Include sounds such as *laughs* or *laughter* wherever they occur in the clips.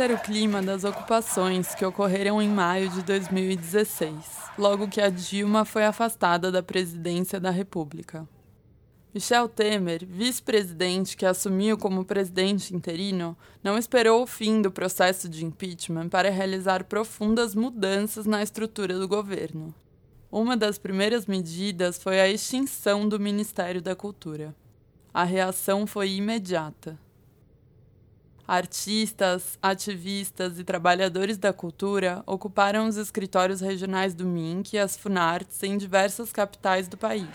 Era o clima das ocupações que ocorreram em maio de 2016, logo que a Dilma foi afastada da presidência da República. Michel Temer, vice-presidente que assumiu como presidente interino, não esperou o fim do processo de impeachment para realizar profundas mudanças na estrutura do governo. Uma das primeiras medidas foi a extinção do Ministério da Cultura. A reação foi imediata. Artistas, ativistas e trabalhadores da cultura ocuparam os escritórios regionais do MINC e as Funartes em diversas capitais do país.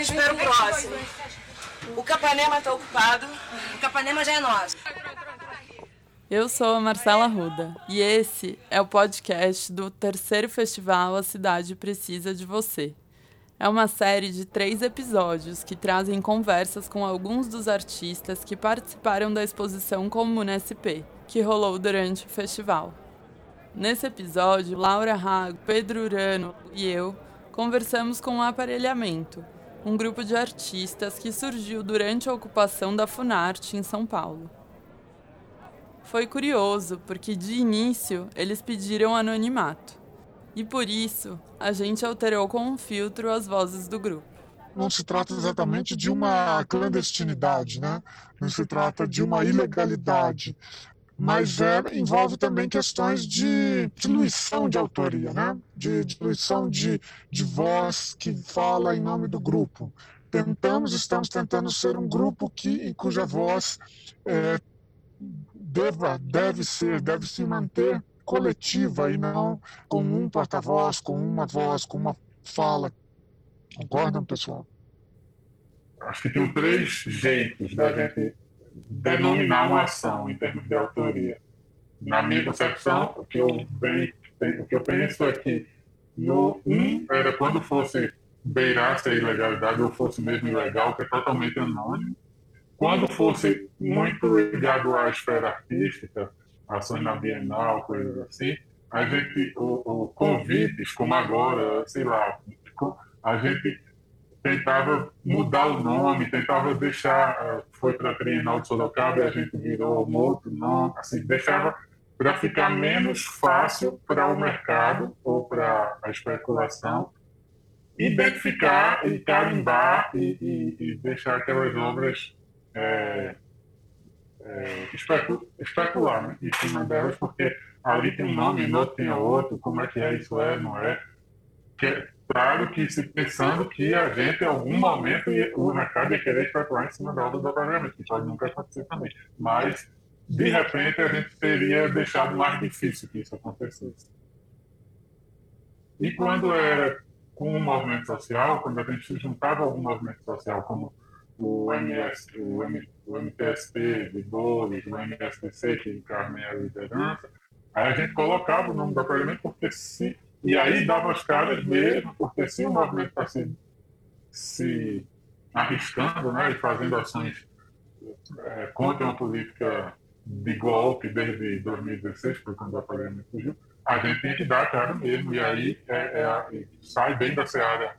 Espero o próximo. O Capanema está ocupado. O Capanema já é nosso. Eu sou a Marcela Ruda e esse é o podcast do terceiro festival A Cidade Precisa de Você. É uma série de três episódios que trazem conversas com alguns dos artistas que participaram da exposição Comuna SP, que rolou durante o festival. Nesse episódio, Laura Rago, Pedro Urano e eu conversamos com o Aparelhamento, um grupo de artistas que surgiu durante a ocupação da Funarte em São Paulo. Foi curioso, porque de início eles pediram anonimato. E por isso, a gente alterou com um filtro as vozes do grupo. Não se trata exatamente de uma clandestinidade, né? Não se trata de uma ilegalidade mas é, envolve também questões de diluição de autoria, né? de diluição de, de voz que fala em nome do grupo. Tentamos, estamos tentando ser um grupo que, cuja voz é, deva, deve ser, deve se manter coletiva e não com um porta-voz, com uma voz, com uma fala. Concordam, pessoal? Acho que tem três jeitos da gente denominar uma ação em termos de autoria. Na minha concepção, o que eu, o que eu penso é que no um era quando fosse beirar-se a ilegalidade ou fosse mesmo ilegal, que é totalmente anônimo. Quando fosse muito ligado à esfera artística, ações na Bienal, coisas assim, a gente, o, o convites, como agora, sei lá, a gente tentava mudar o nome, tentava deixar, eh, foi para a Trienal de Sorocaba e a gente virou um outro nome, assim, deixava para ficar menos fácil para o mercado ou para a especulação identificar e carimbar e, e, e deixar aquelas obras é, é, especu, especular né, em cima delas, porque ali tem um nome, no outro tem outro, como é que é, isso é, não é. Que, claro que se pensando que a gente, em algum momento, o mercado ia querer especular em cima da obra do pagamento, que pode nunca acontecer também. Mas, de repente, a gente teria deixado mais difícil que isso acontecesse. E quando era com o movimento social, quando a gente se juntava a algum movimento social, como o, MS, o, M, o MTST o MSTC, que encarna a liderança, aí a gente colocava o nome do aparelhamento porque se e aí dava as caras mesmo, porque se o movimento está se, se arriscando né, e fazendo ações é, contra uma política de golpe desde 2016, foi quando o aparelhamento surgiu, a gente tem que dar a cara mesmo. E aí é, é, sai bem da seara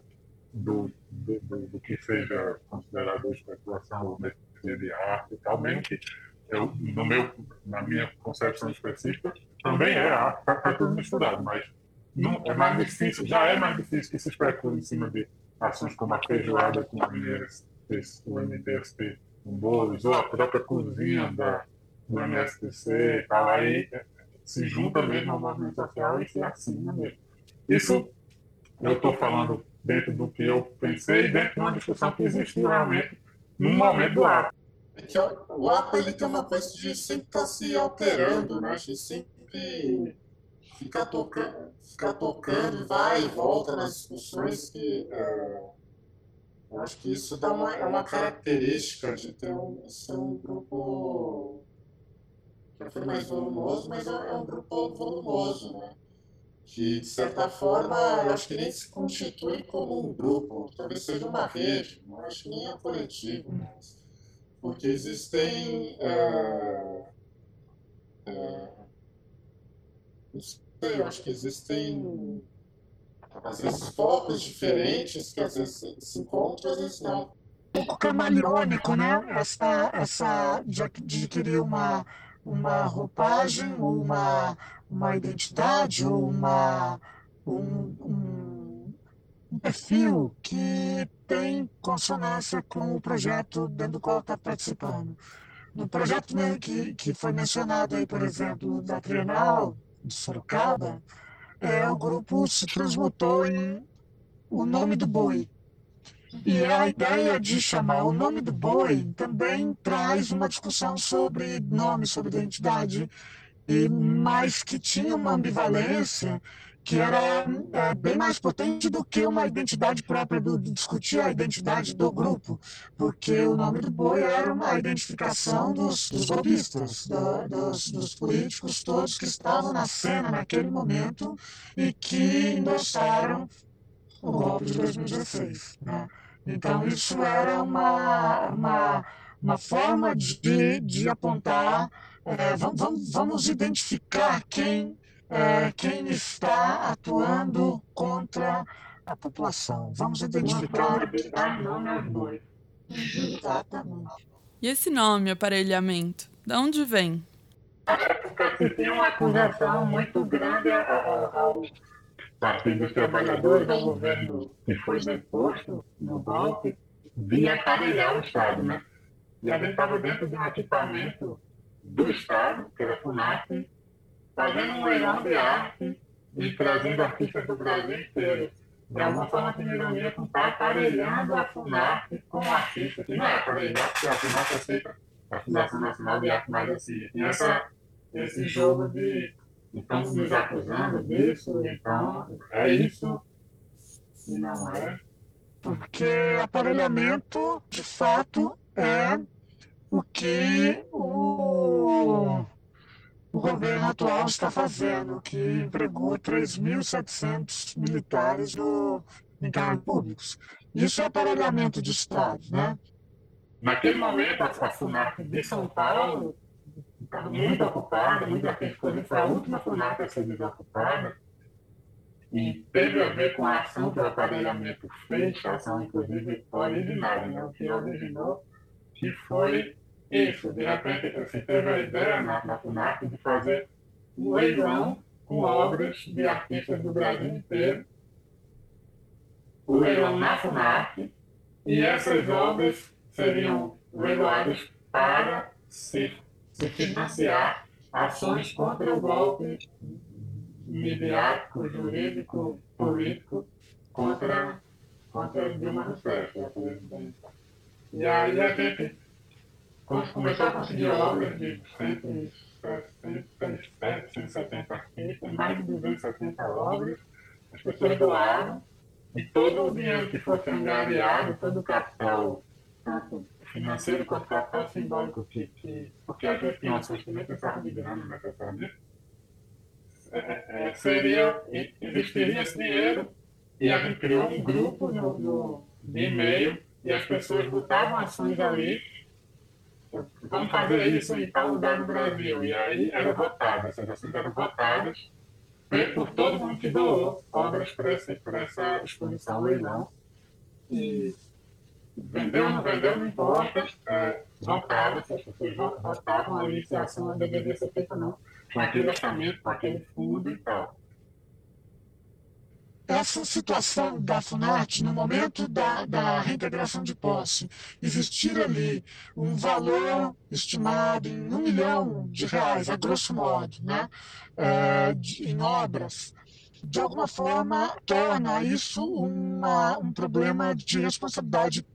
do, do, do, do que seja considerado especulação ou de arte e tal, mesmo que eu, no meu, na minha concepção específica, também é arte, está tudo misturado, mas não, é mais difícil, já é mais difícil que se especule em cima de ações como a feijoada com o MTST, com bolos, ou a própria cozinha da, do MSTC e tal. Aí se junta mesmo ao movimento social e se assina mesmo. Isso eu estou falando dentro do que eu pensei, dentro de uma discussão que existiu realmente no momento do ato. É que o ato ele tem uma coisa de sempre estar tá se alterando, né? A gente sempre fica tocando, fica tocando, vai e volta nas discussões que é, eu acho que isso dá uma, é uma característica de ter um, ser um grupo que foi mais volumoso, mas é, é um grupo volumoso, né? Que, de certa forma, eu acho que nem se constitui como um grupo, talvez seja uma rede, não acho que nem é coletivo, mas, porque existem é, é, eu acho que existem às vezes focos diferentes que às vezes se encontram, às vezes não. Um pouco camaleônico, né? Essa, essa de adquirir uma, uma roupagem, uma, uma identidade, uma, um, um, um perfil que tem consonância com o projeto dentro do qual está participando. No projeto né, que, que foi mencionado aí, por exemplo, da Trienal de Sorocaba, é, o grupo se transmutou em o nome do boi. E a ideia de chamar o nome do boi também traz uma discussão sobre nome, sobre identidade, e mais que tinha uma ambivalência que era é, bem mais potente do que uma identidade própria, do, de discutir a identidade do grupo, porque o nome do boi era uma identificação dos, dos golpistas, do, dos, dos, políticos todos que estavam na cena naquele momento e que endossaram o golpe de 2016. Né? Então, isso era uma, uma, uma forma de, de apontar, é, vamos, vamos identificar quem é, quem está atuando contra a população. Vamos identificar aos bois. Exatamente. E esse nome, aparelhamento, de onde vem? Porque tem uma acusação muito grande ao Partido dos Trabalhadores, ao governo que foi deposto no golpe, de aparelhar o Estado, né? E a gente estava dentro de um equipamento do Estado, que era a FUNAP, fazendo um leilão de arte e trazendo artistas do Brasil inteiro. De alguma forma, tem ironia com estar aparelhando a FUNAP com artistas que não é aparelhar, porque a FUNAP aceita a Fundação Nacional de Arte mais assim. E essa, esse jogo de estamos nos acusando disso, então é isso e não é. Porque aparelhamento, de fato, é o que o o governo atual está fazendo, que empregou 3.700 militares no, em cargos públicos. Isso é aparelhamento de Estado, né? Naquele momento, a FUNAC de São Paulo estava muito ocupada, muita gente foi a última FUNAC a ser desocupada, e teve a ver com a ação que o aparelhamento fez, a ação inclusive originária, né? o que originou, que foi isso, de repente você teve a ideia na, na FUNAC de fazer um leilão com obras de artistas do Brasil inteiro. O leilão na FUNAC, e essas obras seriam leiloadas para se, se financiar ações contra o golpe midiático, jurídico, político contra, contra Dilma Rousseff, a presidenta. E aí a gente quando começou a conseguir obras de 167, 170 artistas, mais de 270 obras, as pessoas doaram, e todo o dinheiro que fosse angariado, todo o capital, tanto financeiro quanto capital simbólico, que, que, porque a gente tinha uma que nem pensava de grana necessariamente, é, é, seria, existiria esse dinheiro, e a gente criou um grupo no, no, de e-mail, e as pessoas botavam ações ali, vamos fazer isso em tal lugar no Brasil. E aí eram votadas, essas ações eram votadas por todo mundo que doou obras para essa, para essa exposição leilão. E vendeu, não vendeu, não importa, é, votava, se as pessoas votavam ali se a ação deveria ser feita ou não, com aquele orçamento, com aquele fundo e tal essa situação da FUNAT, no momento da, da reintegração de posse, existir ali um valor estimado em um milhão de reais, a grosso modo, né, é, de, em obras, de alguma forma torna isso uma, um problema de responsabilidade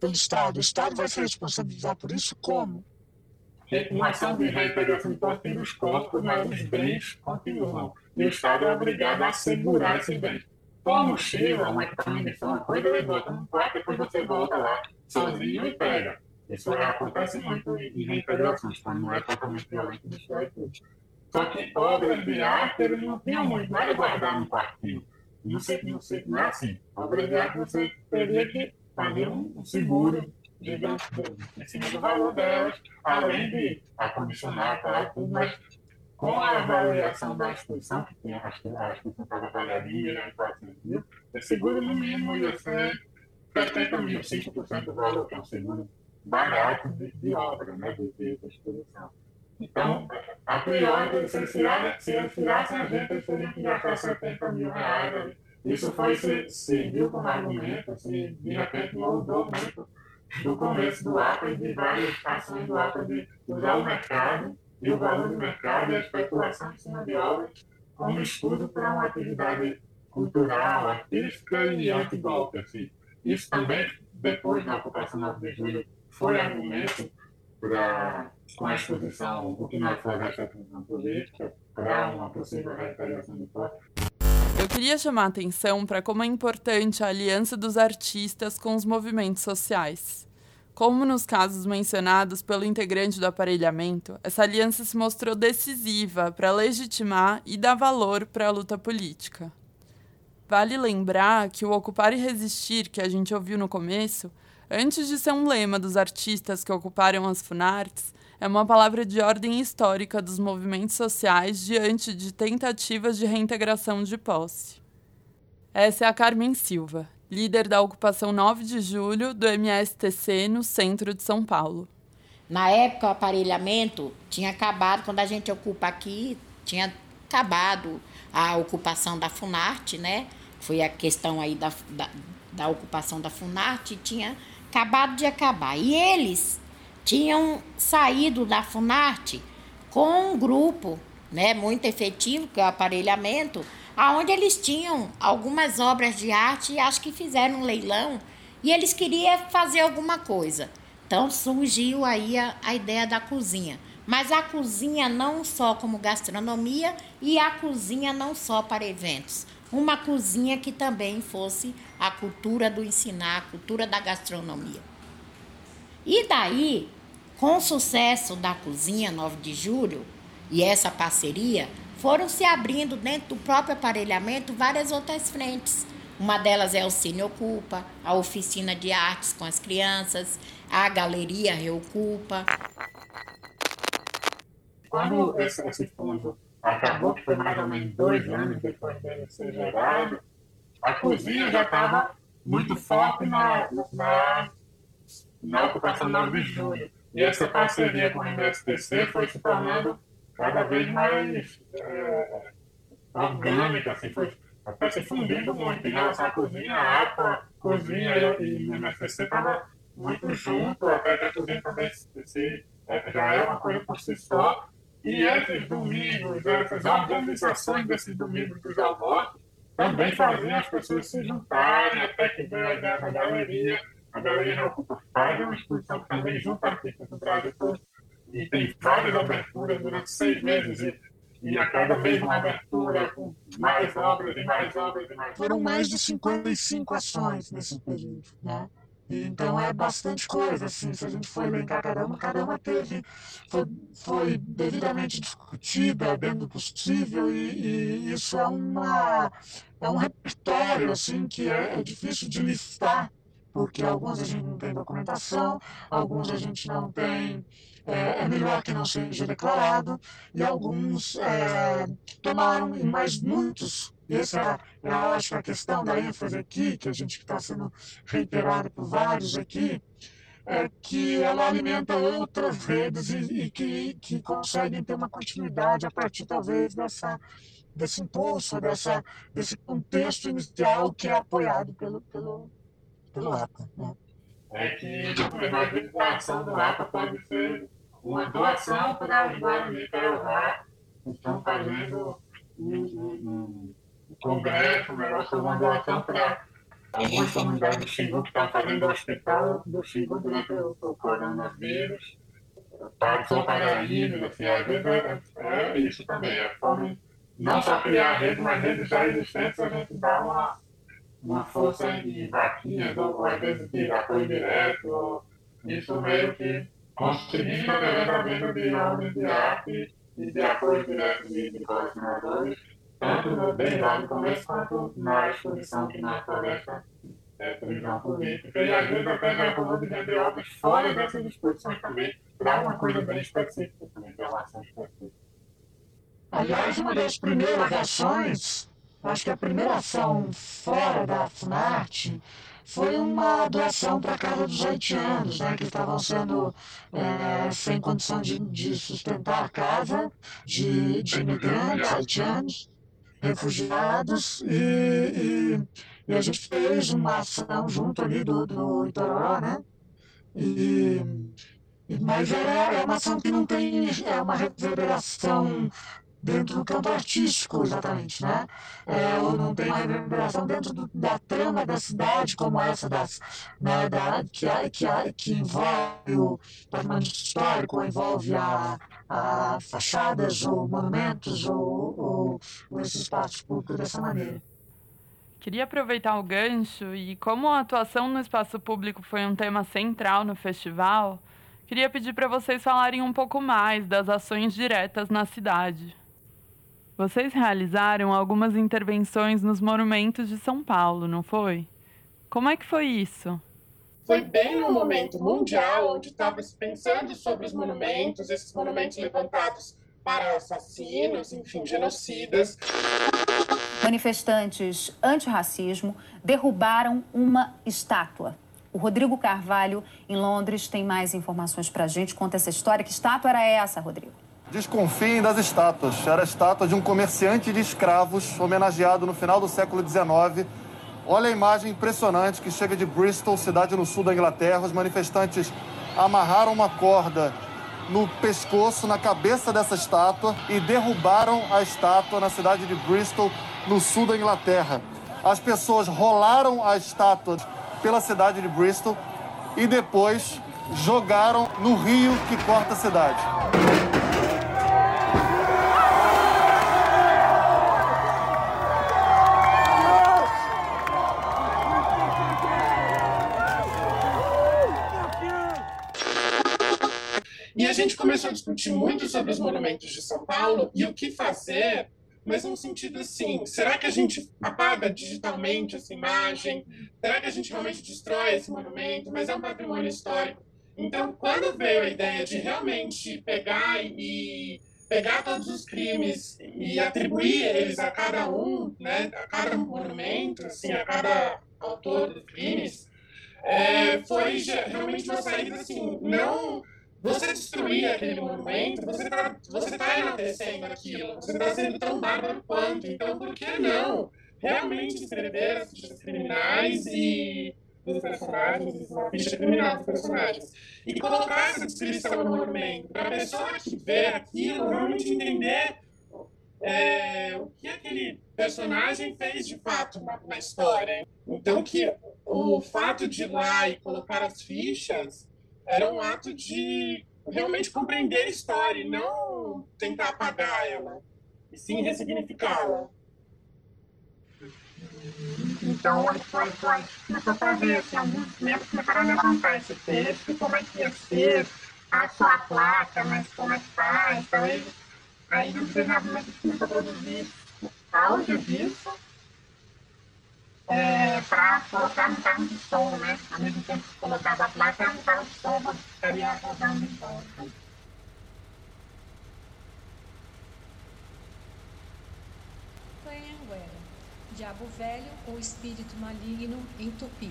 pelo Estado. O Estado vai se responsabilizar por isso como? Uma ação de reintegração de posse os custos, mas os bens continuam. E o Estado é obrigado a assegurar esses bens toma mochila, uma equipamento, uma coisa, ele bota no quarto, depois você volta lá sozinho e pega. Isso acontece muito em reintegrações, quando não é totalmente violento, é tudo. Só que obras de arte, eles não tinham muito nada guardar no quartinho. Não sei, não sei, não é assim. Obras de arte, você teria que fazer um seguro gigante em cima do valor delas, além de acondicionar, tal, tudo, mas com a avaliação da instituição, que tem a instituição estava avaliada em 1 milhão e 400 mil, esse seguro no mínimo ia ser 70 mil, 5% do valor, que é um seguro barato de, de obra, né, de, de exposição. Então, a priori, se eles tirassem a gente, eles teriam que gastar 70 mil reais. Isso foi, se, serviu como argumento, se de repente mudou muito do começo do APA e de várias ações do APA de usar o mercado e o valor do mercado e a especulação em cima de obras como estudo para uma atividade cultural, artística e anti-golpe. Assim. Isso também, depois da ocupação 9 de julho, foi argumento para, com a exposição do que nós fazemos essa política, para uma possível retaliação de posse. Eu queria chamar a atenção para como é importante a aliança dos artistas com os movimentos sociais. Como nos casos mencionados pelo integrante do aparelhamento, essa aliança se mostrou decisiva para legitimar e dar valor para a luta política. Vale lembrar que o ocupar e resistir que a gente ouviu no começo, antes de ser um lema dos artistas que ocuparam as Funartes, é uma palavra de ordem histórica dos movimentos sociais diante de tentativas de reintegração de posse. Essa é a Carmen Silva, líder da ocupação 9 de julho do MSTC no centro de São Paulo. Na época, o aparelhamento tinha acabado, quando a gente ocupa aqui, tinha acabado a ocupação da Funarte, né? Foi a questão aí da, da, da ocupação da Funarte, tinha acabado de acabar. E eles tinham saído da Funarte com um grupo né, muito efetivo, que é o aparelhamento, aonde eles tinham algumas obras de arte e acho que fizeram um leilão e eles queriam fazer alguma coisa. Então surgiu aí a, a ideia da cozinha. Mas a cozinha não só como gastronomia e a cozinha não só para eventos. Uma cozinha que também fosse a cultura do ensinar, a cultura da gastronomia. E daí, com o sucesso da Cozinha 9 de Julho e essa parceria, foram se abrindo dentro do próprio aparelhamento várias outras frentes. Uma delas é o Cine Ocupa, a oficina de artes com as crianças, a galeria Reocupa. Quando esse, esse fundo acabou, que foi mais ou menos dois anos depois dele ser gerado, a cozinha já estava muito forte na, na na ocupação 9 de. E essa parceria com o MSTC foi se tornando cada vez mais é, orgânica, assim, foi até se fundindo muito. Em relação à cozinha, a APA, cozinha e o MSTC estavam muito juntos, até que a cozinha também se, é, já é uma coisa por si só. E esses domingos, essas organizações desses domingos dos almoços, também faziam as pessoas se juntarem, até que veio a ideia da galeria a galeria ocupa várias exposições também junto artistas do Brasil todo. E tem várias aberturas durante seis meses e, e a cada vez uma abertura com mais obras e mais obras e mais Foram mais de 55 ações nesse período, né? Então é bastante coisa, assim, se a gente for elencar cada uma, cada uma teve, foi, foi devidamente discutida dentro do possível e, e, isso é, uma, é um repertório, assim, que é, é difícil de listar porque alguns a gente não tem documentação, alguns a gente não tem, é, é melhor que não seja declarado, e alguns é, tomaram, mas muitos, essa é, é, eu acho, a questão da ênfase aqui, que a gente está sendo reiterado por vários aqui, é que ela alimenta outras redes e, e que, que conseguem ter uma continuidade a partir, talvez, dessa desse impulso, dessa, desse contexto inicial que é apoiado pelo, pelo, pelo APA. Né? É que, a ação do APA pode ser uma doação para Guarani Carajá, que estão fazendo um, congresso, melhor ser uma doação para algumas comunidades do Xingu que estão fazendo o hospital do Xingu durante o, o coronavírus, para só para ilhas, assim, às vezes é, é, isso também, é forma não só criar rede, mas redes já existentes, a gente dá uma uma força de vaquinhas, ou às vezes de apoio direto, isso meio que conseguindo através da de ordens de arte e de apoio direto de, de colecionadores, tanto desde lá no começo quanto na exposição que na floresta é, televisão política, e às vezes até falou de vender obras fora dessas exposições também, para uma coisa bem específica também, para uma ação específica. Aliás, uma das primeiras ações, acho que a primeira ação fora da FUNARTE, foi uma doação para a casa dos haitianos, né, que estavam sendo é, sem condição de, de, sustentar a casa de, de imigrantes haitianos, refugiados, e, e, e, a gente fez uma ação junto ali do, do Itororó, né? E, mas é, é uma ação que não tem é uma reverberação dentro do campo artístico, exatamente, né? É, ou não tem uma reverberação dentro do, da trama da cidade, como essa das, né, da, que, que, que envolve o patrimônio histórico, envolve a, a fachadas ou monumentos ou, ou, ou esses espaços públicos dessa maneira. Queria aproveitar o gancho e, como a atuação no espaço público foi um tema central no festival, queria pedir para vocês falarem um pouco mais das ações diretas na cidade. Vocês realizaram algumas intervenções nos monumentos de São Paulo, não foi? Como é que foi isso? Foi bem no momento mundial onde estava se pensando sobre os monumentos, esses monumentos levantados para assassinos, enfim, genocidas. Manifestantes antirracismo derrubaram uma estátua. O Rodrigo Carvalho, em Londres, tem mais informações para a gente. Conta essa história. Que estátua era essa, Rodrigo? Desconfiem das estátuas. Era a estátua de um comerciante de escravos homenageado no final do século XIX. Olha a imagem impressionante que chega de Bristol, cidade no sul da Inglaterra. Os manifestantes amarraram uma corda no pescoço, na cabeça dessa estátua e derrubaram a estátua na cidade de Bristol, no sul da Inglaterra. As pessoas rolaram a estátua pela cidade de Bristol e depois jogaram no rio que corta a cidade. A gente começou a discutir muito sobre os monumentos de São Paulo e o que fazer, mas no sentido assim, será que a gente apaga digitalmente essa imagem? Será que a gente realmente destrói esse monumento? Mas é um patrimônio histórico. Então, quando veio a ideia de realmente pegar e pegar todos os crimes e atribuir eles a cada um, né, a cada monumento, assim, a cada autor dos crimes, é, foi realmente uma saída assim, não você destruir aquele monumento, você está você tá enaltecendo aquilo, você está sendo tão bárbaro quanto. Então, por que não realmente escrever as fichas criminais e dos personagens, uma ficha criminal dos personagens, e colocar essa descrição no monumento, para a pessoa que vê aquilo realmente entender é, o que aquele personagem fez de fato na, na história. Então, que o fato de ir lá e colocar as fichas era um ato de realmente compreender a história e não tentar apagar ela, e sim ressignificá-la. Então, foi, foi, começou a fazer, assim, alguns membros começaram a levantar esse texto, como é que ia ser, a sua placa, mas como é que faz, então ele, aí no desenvolvimento começou a produzir áudio disso, é, para colocar no carro de som, né? Ao mesmo tempo que colocava a placa, no carro de som estaria rodando em volta. Diabo Velho ou Espírito Maligno em Tupi.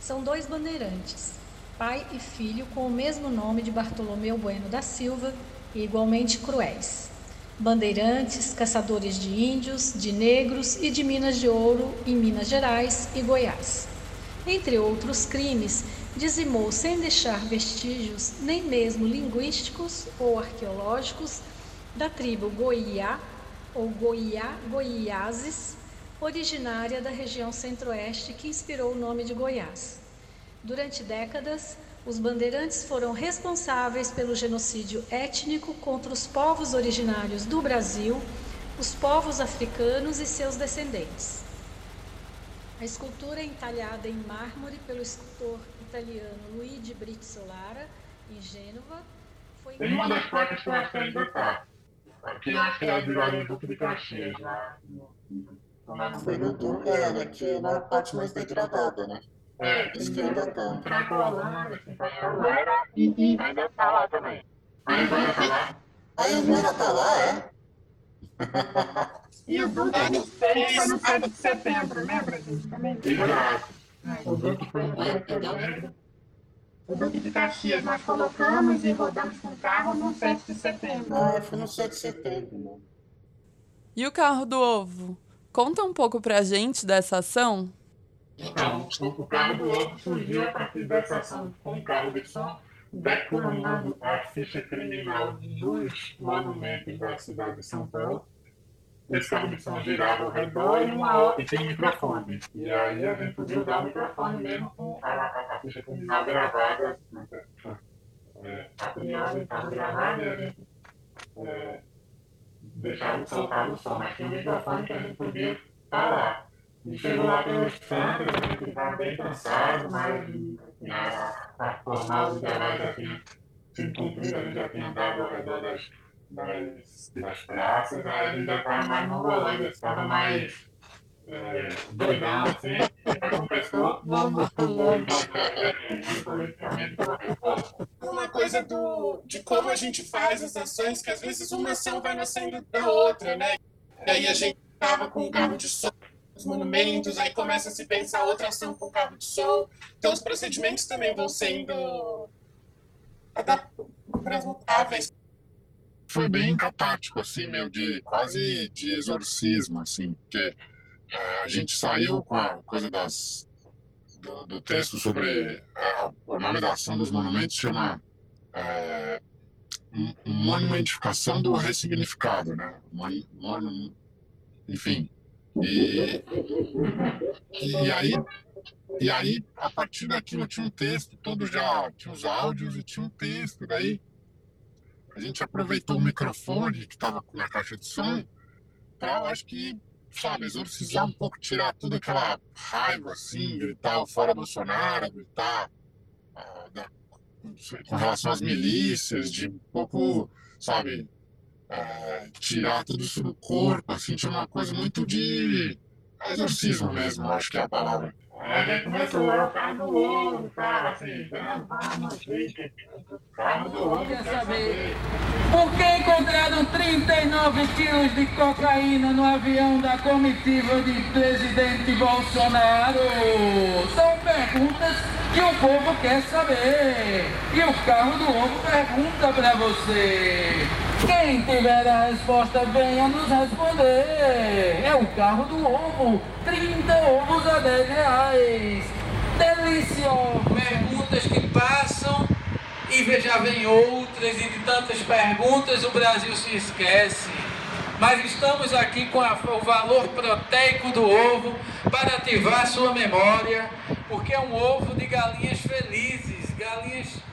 São dois bandeirantes, pai e filho com o mesmo nome de Bartolomeu Bueno da Silva e igualmente cruéis bandeirantes, caçadores de índios, de negros e de minas de ouro em Minas Gerais e Goiás. Entre outros crimes, dizimou sem deixar vestígios, nem mesmo linguísticos ou arqueológicos, da tribo Goiá ou Goiá Goiáses, originária da região centro-oeste que inspirou o nome de Goiás. Durante décadas, os bandeirantes foram responsáveis pelo genocídio étnico contra os povos originários do Brasil, os povos africanos e seus descendentes. A escultura é entalhada em mármore pelo escultor italiano Luigi Brizzolara, em Gênova, foi... Tem uma das placas que eu acho que ainda está. Aqui eu acho que é a de Duque de Caxias, lá. Foi no Duque, é, né, que é na parte mais degradada, né? É, esquerda tá. Cracolândia, Companheira e, e ainda tá lá também. A Ivana tá lá? A Ivana tá lá, é? *laughs* E o Duque a gente fez foi no 7 de setembro, lembra, gente? Também. O Duque foi no 7 de setembro. O Duque de Caxias nós colocamos e rodamos com o carro no 7 de setembro. Ah, foi no 7 de setembro, né? E o carro do ovo? Conta um pouco pra gente dessa ação. Então, o carro do ovo surgiu a partir dessa ação com o carro de som, decorando a ficha criminal dos monumentos da cidade de São Paulo. Esse carro de som girava ao redor e, uma e tem microfone. E aí a gente podia usar o microfone mesmo com a, a, a ficha criminal gravada. É, a priori estava gravada e a gente é, deixava soltar o som. Mas tinha um microfone que a gente podia parar. E chegou lá pelos cantos, a gente estava bem cansado, mas a, a formal do trabalho já tinha sido cumprida, a gente já tinha andado ao redor das, das, das praças, aí a gente já estava mais rolê, estava mais é, doidão assim, e com pessoa, vamos correto. Uma coisa do, de como a gente faz as ações, que às vezes uma ação vai nascendo da outra, né? E aí a gente estava com o carro de som os monumentos, aí começa a se pensar outra ação com carro de som. Então os procedimentos também vão sendo adaptáveis. Foi bem catártico, assim, meio de quase de exorcismo, assim, porque é, a gente saiu com a coisa das do, do texto sobre o nome da ação dos monumentos chama é, monumentificação do ressignificado, né? Mon, mon, enfim, e, e, aí, e aí, a partir daquilo tinha um texto, todo já tinha os áudios e tinha um texto. Daí a gente aproveitou o microfone que estava na caixa de som para, acho que, sabe, exorcizar um pouco, tirar toda aquela raiva, assim, gritar fora Bolsonaro, gritar uh, da, com relação às milícias, de um pouco, sabe, é, tirar tudo isso do corpo, assim, tinha uma coisa muito de exorcismo mesmo, acho que é a palavra. A gente começou a carro do ovo, cara, assim, carro do ovo. Quer saber por que encontraram 39 quilos de cocaína no avião da comitiva de presidente Bolsonaro? São perguntas que o povo quer saber. E o carro do ovo pergunta pra você. Quem tiver a resposta, venha nos responder. É o carro do ovo. 30 ovos a 10 reais. Delícia! Perguntas que passam e já vem outras, e de tantas perguntas o Brasil se esquece. Mas estamos aqui com a, o valor proteico do ovo para ativar sua memória, porque é um ovo de galinhas felizes, galinhas o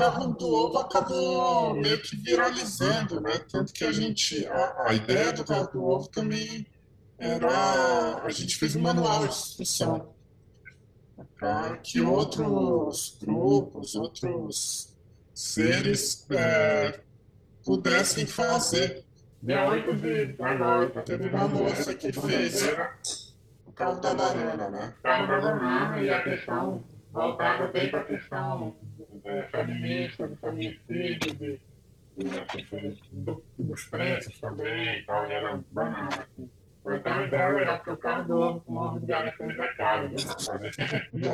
carro do ovo acabou meio que viralizando, né? Tanto que a gente, a, a ideia do carro do ovo também era, a gente fez um manual de instrução para que outros grupos, outros seres é, pudessem fazer. Dia 8 de agora, teve uma moça que fez o carro da banana, né? O carro da banana e a questão voltada bem para a questão é, feminista, do feminicídio, de, de, do, dos preços também e tal, e era banana. Assim. Então a ideia legal, porque o carro do ovo de é né?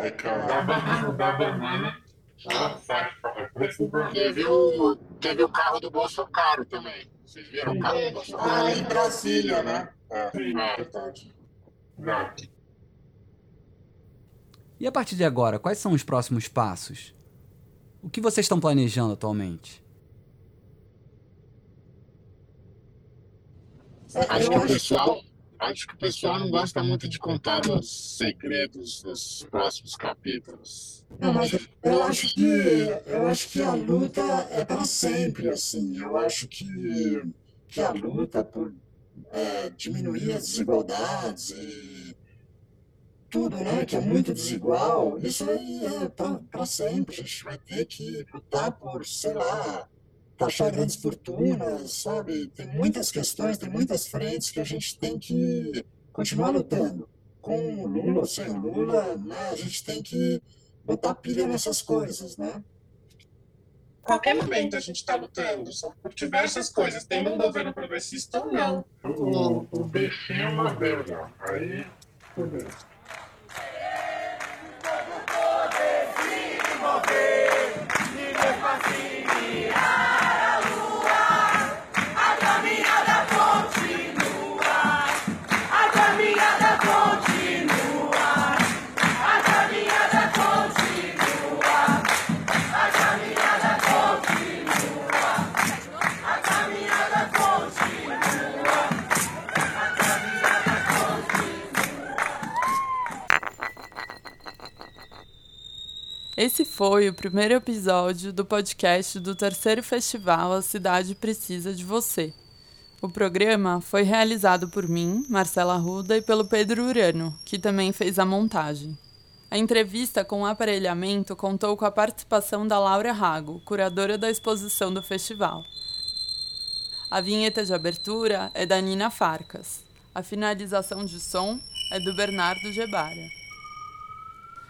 É caro. Da banana, da banana, ela sai para preço do banana. Teve o, teve o carro do Bolsonaro também. Vocês viram o carro do Bolsonaro? Ah, em Brasília, né? É, Sim. é verdade. Exato. E a partir de agora, quais são os próximos passos? O que vocês estão planejando atualmente? Acho que o pessoal, acho que o pessoal não gosta muito de contar os segredos dos próximos capítulos. Não, mas eu acho que eu acho que a luta é para sempre, assim. Eu acho que, que a luta por é, diminuir as desigualdades e tudo, né, que é muito desigual, isso aí é para sempre. A gente vai ter que lutar por, sei lá, taxar grandes fortunas, sabe? Tem muitas questões, tem muitas frentes que a gente tem que continuar lutando. Com o Lula ou sem o Lula, né, a gente tem que botar pilha nessas coisas, né? qualquer momento a gente está lutando, são por diversas coisas, tendo um governo progressista ou não. O, o bichinho mordeu já. Aí, fudeu. Esse foi o primeiro episódio do podcast do terceiro festival A Cidade Precisa de Você. O programa foi realizado por mim, Marcela Ruda, e pelo Pedro Urano, que também fez a montagem. A entrevista com o aparelhamento contou com a participação da Laura Rago, curadora da exposição do festival. A vinheta de abertura é da Nina Farcas. A finalização de som é do Bernardo Gebara.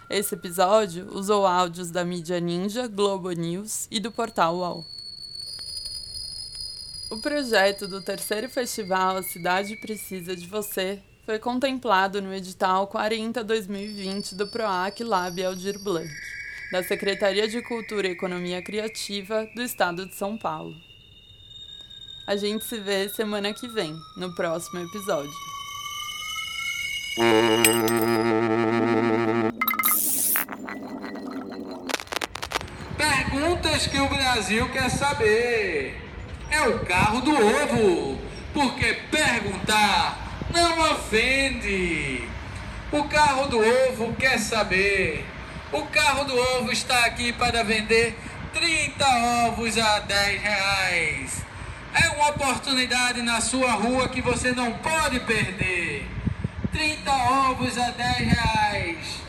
Esse episódio usou áudios da mídia Ninja, Globo News e do portal UOL. O projeto do terceiro festival A Cidade Precisa de Você foi contemplado no edital 40-2020 do PROAC Lab Aldir Blanc, da Secretaria de Cultura e Economia Criativa do Estado de São Paulo. A gente se vê semana que vem, no próximo episódio. Perguntas que o Brasil quer saber. É o carro do ovo, porque perguntar não ofende. O carro do ovo quer saber. O carro do ovo está aqui para vender 30 ovos a 10 reais. É uma oportunidade na sua rua que você não pode perder. 30 ovos a 10 reais.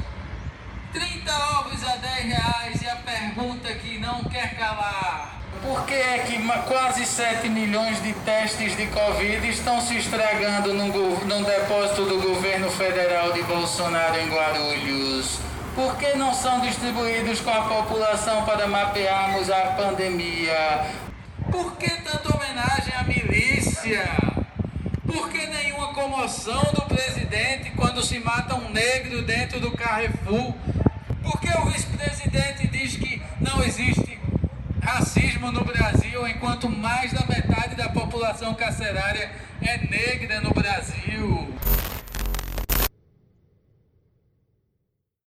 30 ovos a 10 reais e a pergunta que não quer calar. Por que é que quase 7 milhões de testes de Covid estão se estragando num, num depósito do governo federal de Bolsonaro em Guarulhos? Por que não são distribuídos com a população para mapearmos a pandemia? Por que tanta homenagem à milícia? Por que nenhuma comoção do presidente quando se mata um negro dentro do Carrefour? Por que o vice-presidente diz que não existe racismo no Brasil, enquanto mais da metade da população carcerária é negra no Brasil?